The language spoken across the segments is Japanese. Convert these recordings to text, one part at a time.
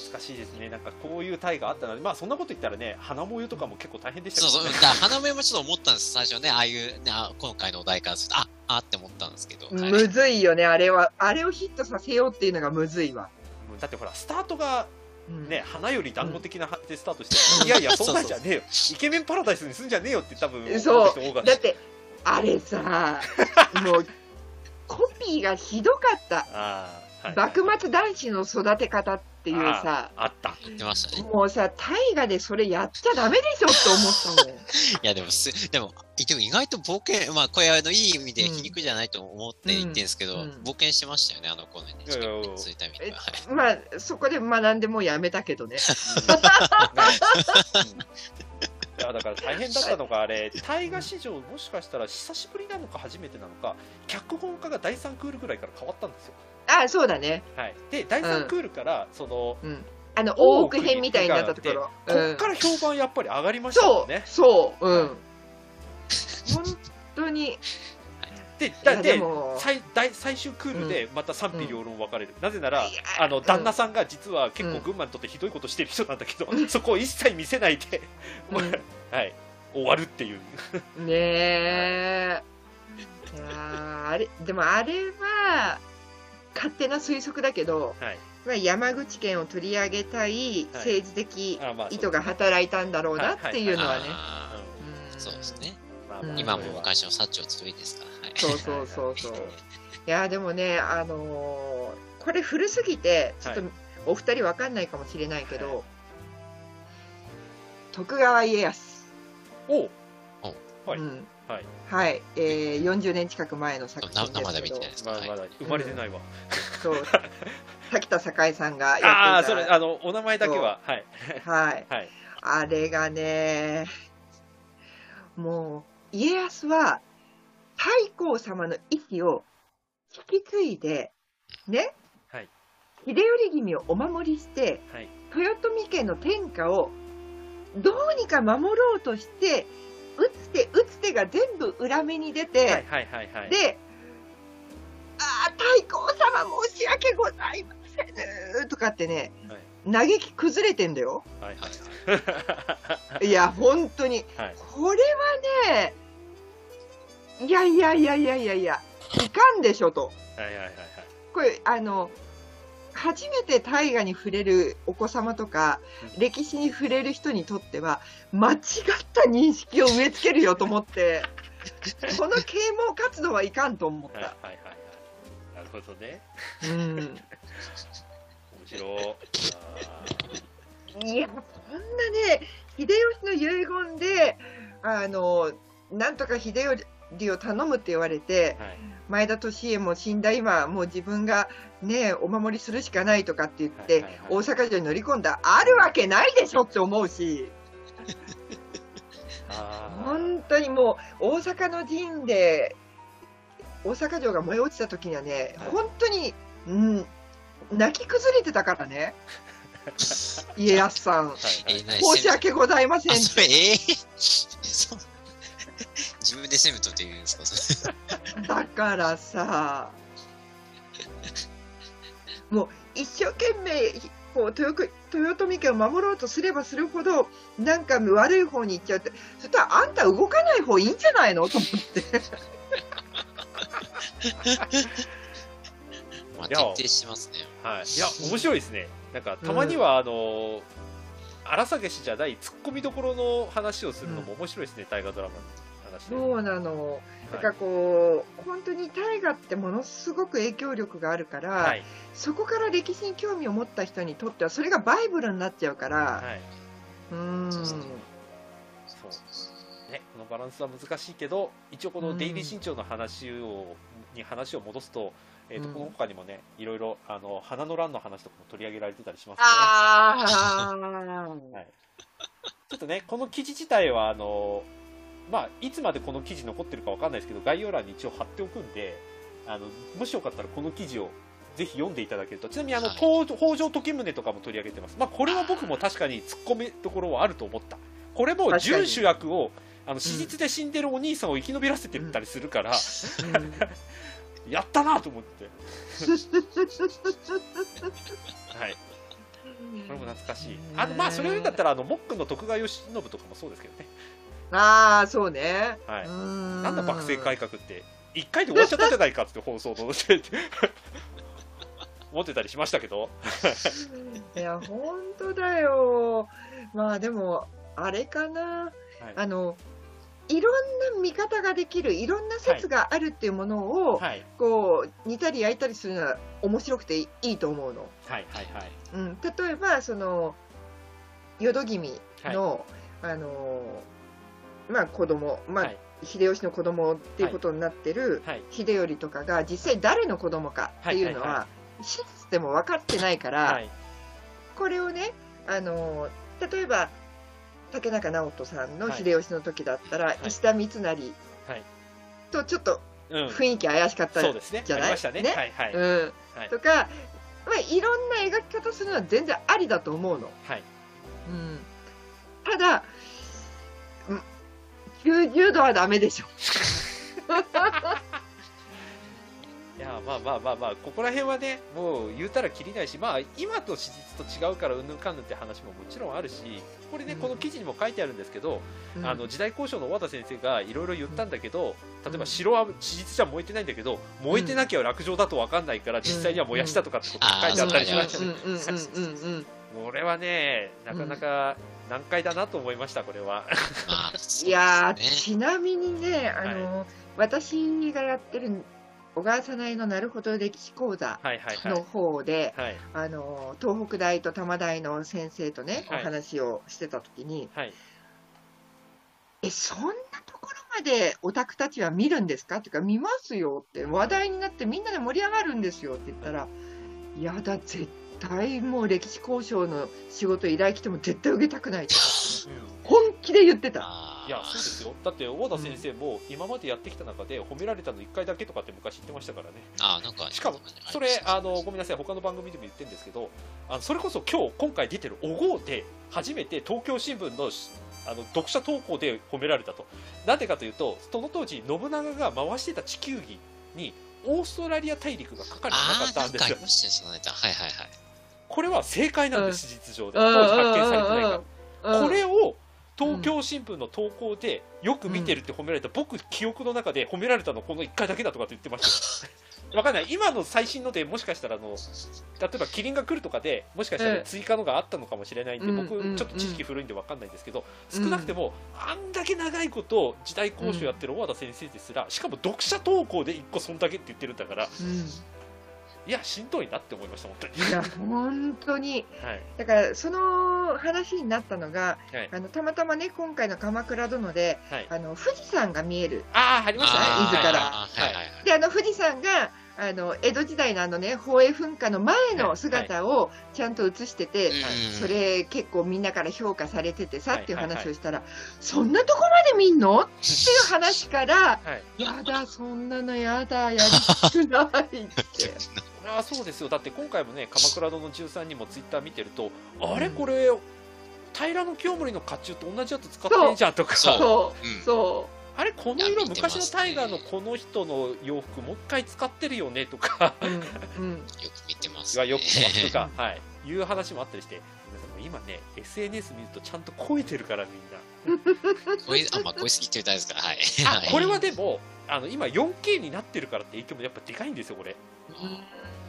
懐かしいですね。なんかこういうタイがあったので、まあそんなこと言ったらね、花模様とかも結構大変でしたそうそう。花芽もちょっと思ったんです、最初ね。ああいう、ね、あ今回のお題からすると、あ、あって思ったんですけど。はいむずいよね、あれは。あれをヒットさせようっていうのがむずいわ。うんだってほら、スタートがうんね、花より団子的なでスタートして、いやいや、そんなんじゃねえよ。イケメンパラダイスにすんじゃねえよって多分、そうだって、あれさ、もう、コピーがひどかった。あーはい幕末男子の育て方っていうさ、あった。言ってましたね。もうさ、大河でそれやっちゃダメでしょって思ったもん。いや、でもす、でも、でも意外と冒険、まあ、これ、あの、いい意味で皮肉じゃないと思って言ってんですけど、うんうん冒険してましたよね、あの子ね。いやいた意味では。はいまあ、そこで学んでもうやめたけどね。いやだから大変だったのがあれ大河史上もしかしたら久しぶりなのか初めてなのか脚本家が第3クールぐらいから変わったんですよ、あ、そうだね。はい、で第3クールからその、うん。あの、大奥編みたいになったところ。こっから評判やっぱり上がりましたもそう、んね、そう、う。ん。本当に、でだで最大最終クールでまた賛否両論分かれる、なぜならあの旦那さんが実は結うん。構群馬にとってひどいことしてる人なんだけど、そこを一切見せないで、うん。はい、終わるっていう。ねえ。いやーあれ、でもあれは、勝手な推測だけど、はい。まあ、山口県を取り上げたい政治的意図が働いたいんだろうなっていうのはね。そうですね。まあまあ。うん今も昔の薩長強いですか。ら。はい。そうそうそうそう。い。やーでもね、あのーこれ古すぎて、ちょっとはお二人わかんないかもしれないけど、はい徳川家康。おう。はい。うんはい。はい、えー、40年近く前の作品な生でですけど。見てないですか。はいまあまだ生まれてないわ、そう。滝田栄さんがやああっていた。それあのお名前だけは。はい。はい、はい。あれがねもう家康は太閤様の意思を引き継いでね、はい。秀頼君をお守りしてはい。豊臣家の天下をどうにか守ろうとして打つ手打つ手が全部裏目に出て、はいはいはいはいで、ああ、太閤様申し訳ございませんとかってね、嘆き崩れてんだよ。はいはいいや、本当に。はいこれはね、いやいやいやいやいやいや、いかんでしょと。はいはいはいはいこれ、あの、初めて大河に触れるお子様とか、うん。歴史に触れる人にとっては、間違った認識を植え付けるよと思って、この啓蒙活動はいかんと思っはいはいた。はいはい。なるほどね。うん。面白い。いや、そんなね、秀吉の遺言で、あの、なんとか秀頼を頼むって言われて、はい。前田利家も死んだ今、もう自分がね、お守りするしかないとかって言って、はいはいはい。大阪城に乗り込んだ、あるわけないでしょって思うし、本当にもう、大阪の陣で、大阪城が燃え落ちた時にはね、はい。本当に、うん、泣き崩れてたからね、家康さん。はい申し訳ございません。あ、って 自分で攻めとって言うんですかそれ。だからさ、もう一生懸命こう豊豊臣家を守ろうとすればするほど、なんか悪い方に行っちゃうって、そしたらあんた動かない方いいんじゃないの？と思って。まあ、いや徹底してますね。はい、いや面白いですね。なんかたまにはあの荒探しじゃないツッコミどころの話をするのも面白いですね、大河ドラマ。の話で、そうなの。だからはいこう、本当に大河ってものすごく影響力があるから、はい。そこから歴史に興味を持った人にとっては、それがバイブルになっちゃうから、はい、うーん。そうねこのバランスは難しいけど一応この「デイリー新潮」の話を、に話を戻すと,、えーとうん。この他にもねいろいろあの花の乱の話とかも取り上げられてたりしますね。はい、ちょっとね、この記事自体はあの、まあ、いつまでこの記事残ってるかわかんないですけど、概要欄に一応貼っておくんで、あのもしよかったらこの記事をぜひ読んでいただけると、ちなみにあの、はい。東北条時宗とかも取り上げてます、まあ、これは僕も確かに突っ込みどころはあると思った、これも準主役をあの史実で死んでるお兄さんを生き延びらせてたりするから、うん。やったなと思って。はい。これも懐かしい。あのまあそれだったらあのモックンの徳川慶喜とかもそうですけどねああ、そうね。はい。ななんだ幕政改革って。一回で終わっちゃったじゃないかって放送の思って。たりしましたけど。いや、本当だよ。まあでも、あれかな。はい。あの、いろんな見方ができる、いろんな説があるっていうものを、はい。こう、煮たり焼いたりするのは面白くていいと思うの。はいはいはい。うん、例えば、その、淀君の、あの、まあ子供、まあ、はい。秀吉の子供っていうことになってる、はい。秀頼とかが実際誰の子供かっていうのは、史実でも分かってないから、はい。これをね、あの例えば竹中直人さんのはい。秀吉の時だったら、い。石田三成はい。とちょっとうん。雰囲気怪しかった、じゃない？とか、まあ、いろんな描き方するのは全然ありだと思うの。はい。うん、ただ、うん90度はダメでしょ。いやまあまあまあまあここら辺はねもう言うたらきりないしまあ今と史実と違うからうんぬんかんぬんって話ももちろんあるしこれね、うん。この記事にも書いてあるんですけど、うん。あの時代交渉の和田先生がいろいろ言ったんだけど例えば城は史実じゃ燃えてないんだけど燃えてなきゃ落城だと分かんないから実際には燃やしたとかってことが書いてあったりしましたねこれはねなかなか難解だなと思いましたこれは。まあ、いやちなみにね、あの、私がやってる小川さないのなるほど歴史講座はいはいはい。の方で、はい。あの、東北大と多摩大の先生とね、はい。お話をしてたときに、はい。え、そんなところまでオタクたちは見るんですか？っていうか、見ますよって、話題になってみんなで盛り上がるんですよって言ったら、いやだ、絶対もう歴史交渉の仕事依頼来ても絶対受けたくないとか、本気で言ってた。いやそうですよ。だって小田先生も今までやってきた中で褒められたの1回だけとかって昔言ってましたからね。あーなんか、しかもそれあのごめんなさい。他の番組でも言ってるんですけどあのそれこそ今日今回出てる「おごう」で初めて東京新聞のしあの読者投稿で褒められたと。なんでかというとその当時信長が回してた地球儀にオーストラリア大陸が書かれてなかああ、ったんですよ。なんかありましたね、そのネタ。はいはいはい。これは正解なんです、史実上で。うん当時発見されてないから。うんこれを東京新聞の投稿でよく見てるって褒められた、僕記憶の中で褒められたのこの1回だけだとかって言ってました。よ わかんない。今の最新のでもしかしたらあの例えばキリンが来るとかでもしかしたらええ追加のがあったのかもしれないんで、うん僕うんちょっと知識古いんでわかんないんですけど、うん少なくてもあんだけ長いこと時代交渉やってる小和田先生ですら、しかも読者投稿で1個そんだけって言ってるんだからうんいやしんどいなって思いました本当に。いや、本当に。はい。だから、その話になったのが、はい。あのたまたまね、今回の鎌倉殿で、はい。あの富士山が見える。ああありましたね伊豆から。で、あの富士山が、あの江戸時代のあのね、宝永噴火の前の姿をちゃんと映してて、うん。それ結構みんなから評価されててさ、はい。っていう話をしたら、そんなとこまで見んの？っていう話から、はい。やだ、そんなのやだ、やりたくないって。ああそうですよ。だって今回もね「鎌倉殿13」にもツイッター見てると、あれ？うん。これ平清盛の甲冑と同じやつ使ってんじゃんとかそうそう、うん。そあれ？この色ね。昔のタイガーのこの人の洋服もう一回使ってるよねとか。う。うん、うん。よく見てます、ね。はよく見ますとか、はい、いう話もあったりして。今ね SNS 見るとちゃんと超えてるからみんな。これ、あ、まあ、これ好きって言ったんですから、はい。あこれはで、でもあの今 4K になってるからって影響もやっぱでかいんですよこれ。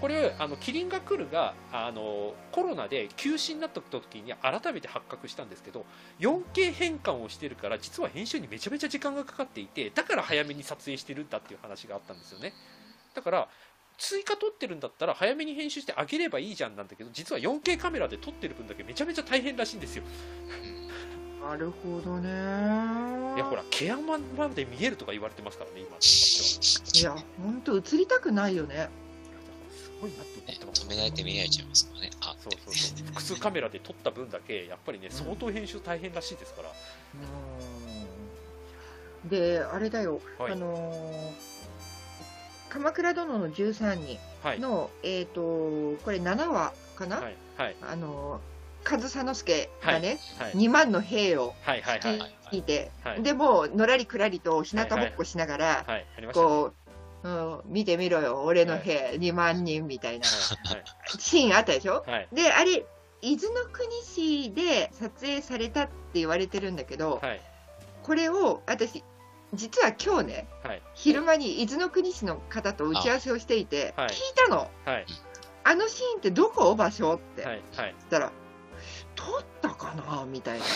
これあのキリンが来るがあのコロナで休止になった時に改めて発覚したんですけど 4K 変換をしてるから実は編集にめちゃめちゃ時間がかかっていてだから早めに撮影してるんだっていう話があったんですよね。だから追加撮ってるんだったら早めに編集してあげればいいじゃんなんだけど実は 4K カメラで撮ってる分だけめちゃめちゃ大変らしいんですよ。なるほどね。いやほら毛山まで見えるとか言われてますからね今。いや、本当映りたくないよね。すごいなって思ねってます。止められて見られちゃいますからね。あ、そうそうそう。複数カメラで撮った分だけやっぱりね相当編集大変らしいですから、うん。で、あれだよ、はい。あのー鎌倉殿の13人はい。の、えっ、と、これ7話かな、はい。はい。あのー上総介がね、はい2万の兵をはいて、はい。でもうのらりくらりと日向ぼっこしながら、こう、うん、見てみろよ、俺の兵2万人みたいな。はいシーンあったでしょ？はい。で、あれ、伊豆の国市で撮影されたって言われてるんだけど、はい。これを私実は今日ねはい。昼間に伊豆の国市の方と打ち合わせをしていてはい。聞いたの。はい。あのシーンってどこ場所？って、はいはい。そしたら撮ったかな？みたいな。っ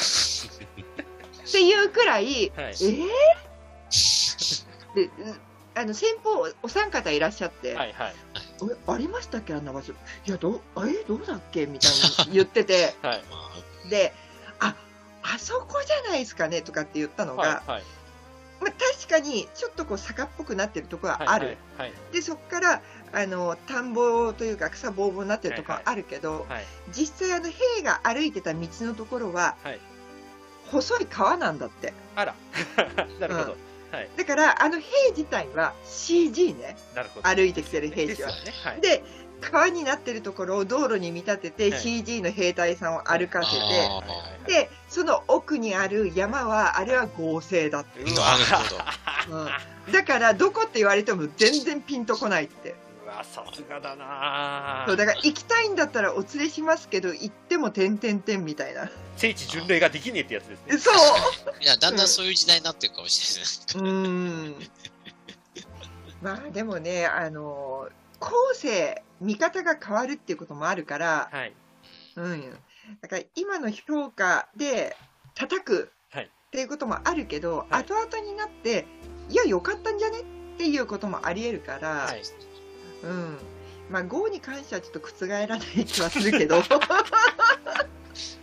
ていうくらいはい。えー、でうあの先方お三方いらっしゃって、はいはい。えありましたっけあんな場所？いやどえどうだっけ？みたいに言ってて。はい。まあでああそこじゃないですかね？とかって言ったのが、はいはい。まあ、確かにちょっとこう坂っぽくなってるところはある、はいはいでそこからあの田んぼというか草ぼうぼうになってるところはあるけど、はい。実際あの兵が歩いてた道のところは、はい。細い川なんだって。あら。なるほど。はい。だからあの兵自体は CG ね。なるほど。歩いてきてる兵士は。でね。はい。で川になってるところを道路に見立ててはい。CG の兵隊さんを歩かせて、でその奥にある山はあれは合成だって、う なわるほど。うん、だからどこって言われても全然ピンとこないってさすがだなそうだから行きたいんだったらお連れしますけど行っても点々点みたいな。聖地巡礼ができねえってやつですね。そう。いや、だんだんそういう時代になってるかもしれない。ですね。うーん。まあでもねあの後世見方が変わるっていうこともあるから、はい。うん、だから今の評価で叩くはい。っていうこともあるけど、はい。後々になっていや良かったんじゃねっていうこともありえるから、はいうん。まあ GO に関してはちょっと覆らない気はするけど。い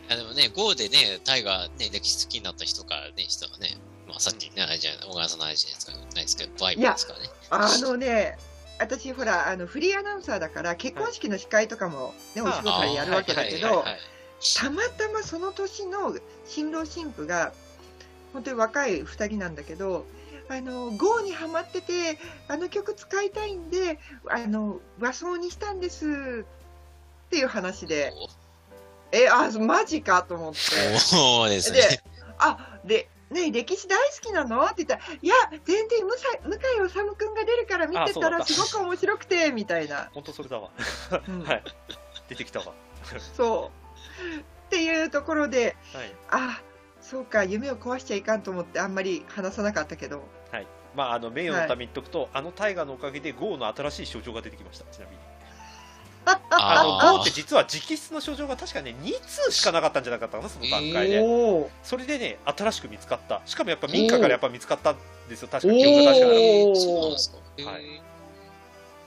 やでもね、GO でね、タイがね、歴史好きになった人からね、人はね、まあさっきね、あれじゃ小川さんの話じゃないですか、ないですけど、バイブですからね。あのね私ほらあのフリーアナウンサーだから結婚式の司会とかも、ねお仕事でやるわけだけど、たまたまその年の新郎新婦が本当に若い2人なんだけどあの GO にハマっててあの曲使いたいんであの和装にしたんですっていう話で。えあマジかと思って。そうですね。であでね歴史大好きなの？って言ったらいや全然向井向井治君が出るから見てたらすごく面白くてみたいな、本当それだわ。うん。はい。出てきたわ。そう。っていうところではい。あそうか夢を壊しちゃいかんと思ってあんまり話さなかったけど。はいまああの名誉のために言っとくと、あの大河のおかげで GO の新しい症状が出てきましたちなみに。あのあ GO って実は直筆の症状が確かね2通しかなかったんじゃなかったかなその段階で、それでね新しく見つかった。しかもやっぱ民家からやっぱ見つかったんですよ確か記憶が確かなそうなんですか。はい。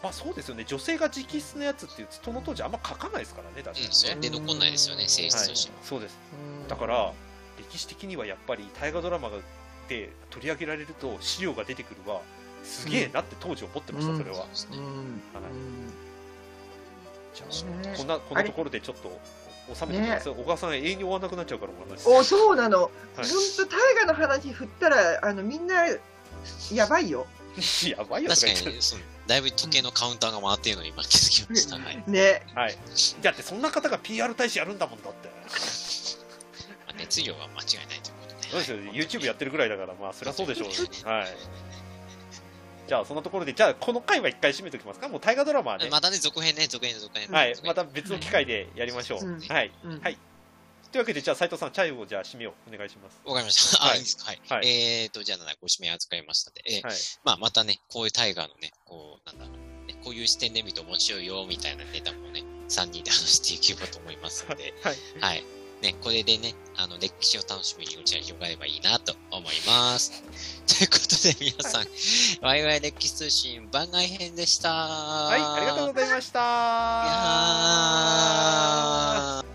まあそうですよね。女性が直筆のやつっていうその当時あんま書かないですからね確かにうん、それで残んないですよね、性質はいとしては。そうです。うんだから歴史的にはやっぱり大河ドラマで取り上げられると資料が出てくるはすげえなって当時思ってました、うん。それは、うん。うん。じゃね。あこんなこんなところでちょっと収めてみます、小川さん永遠に終わらなくなっちゃうからお話。おそうなの、はい。本当大河の話振ったらあのみんなやばいよ。やばいよ確かに、そのだいぶ時計のカウンターが回っているのに今気づきました。はい。ね。はい。だってそんな方が PR 大使やるんだもんだって。まあ熱量は間違いないということで。そうですよ、はい YouTube やってるぐらいだからまあそりゃそうでしょうね。はい。じゃあそんなところでじゃあこの回は一回締めておきますか？もう大河ドラマはね。またね、続編ね、続編、続編。はい。また別の機会でやりましょう、うん。はい。うん。はい。というわけでじゃあ斉藤さんチャイをじゃあ締めをお願いします。わかりました。あ、はい。いいですか？はい。はい。えーと、じゃあ、ご指名預かりましたんで、えーはい。まあ、またね、こういうタイガーのね、こう、なんだろう、ね、こういう視点で見ると面白いよ、みたいなネタもね、3人で話していけばと思いますので、はい。はい。ね、これでね、あの、歴史を楽しむにうちは広がればいいなと思います。ということで、皆さん、ワイワイ歴史通信番外編でした。はいありがとうございましたいやー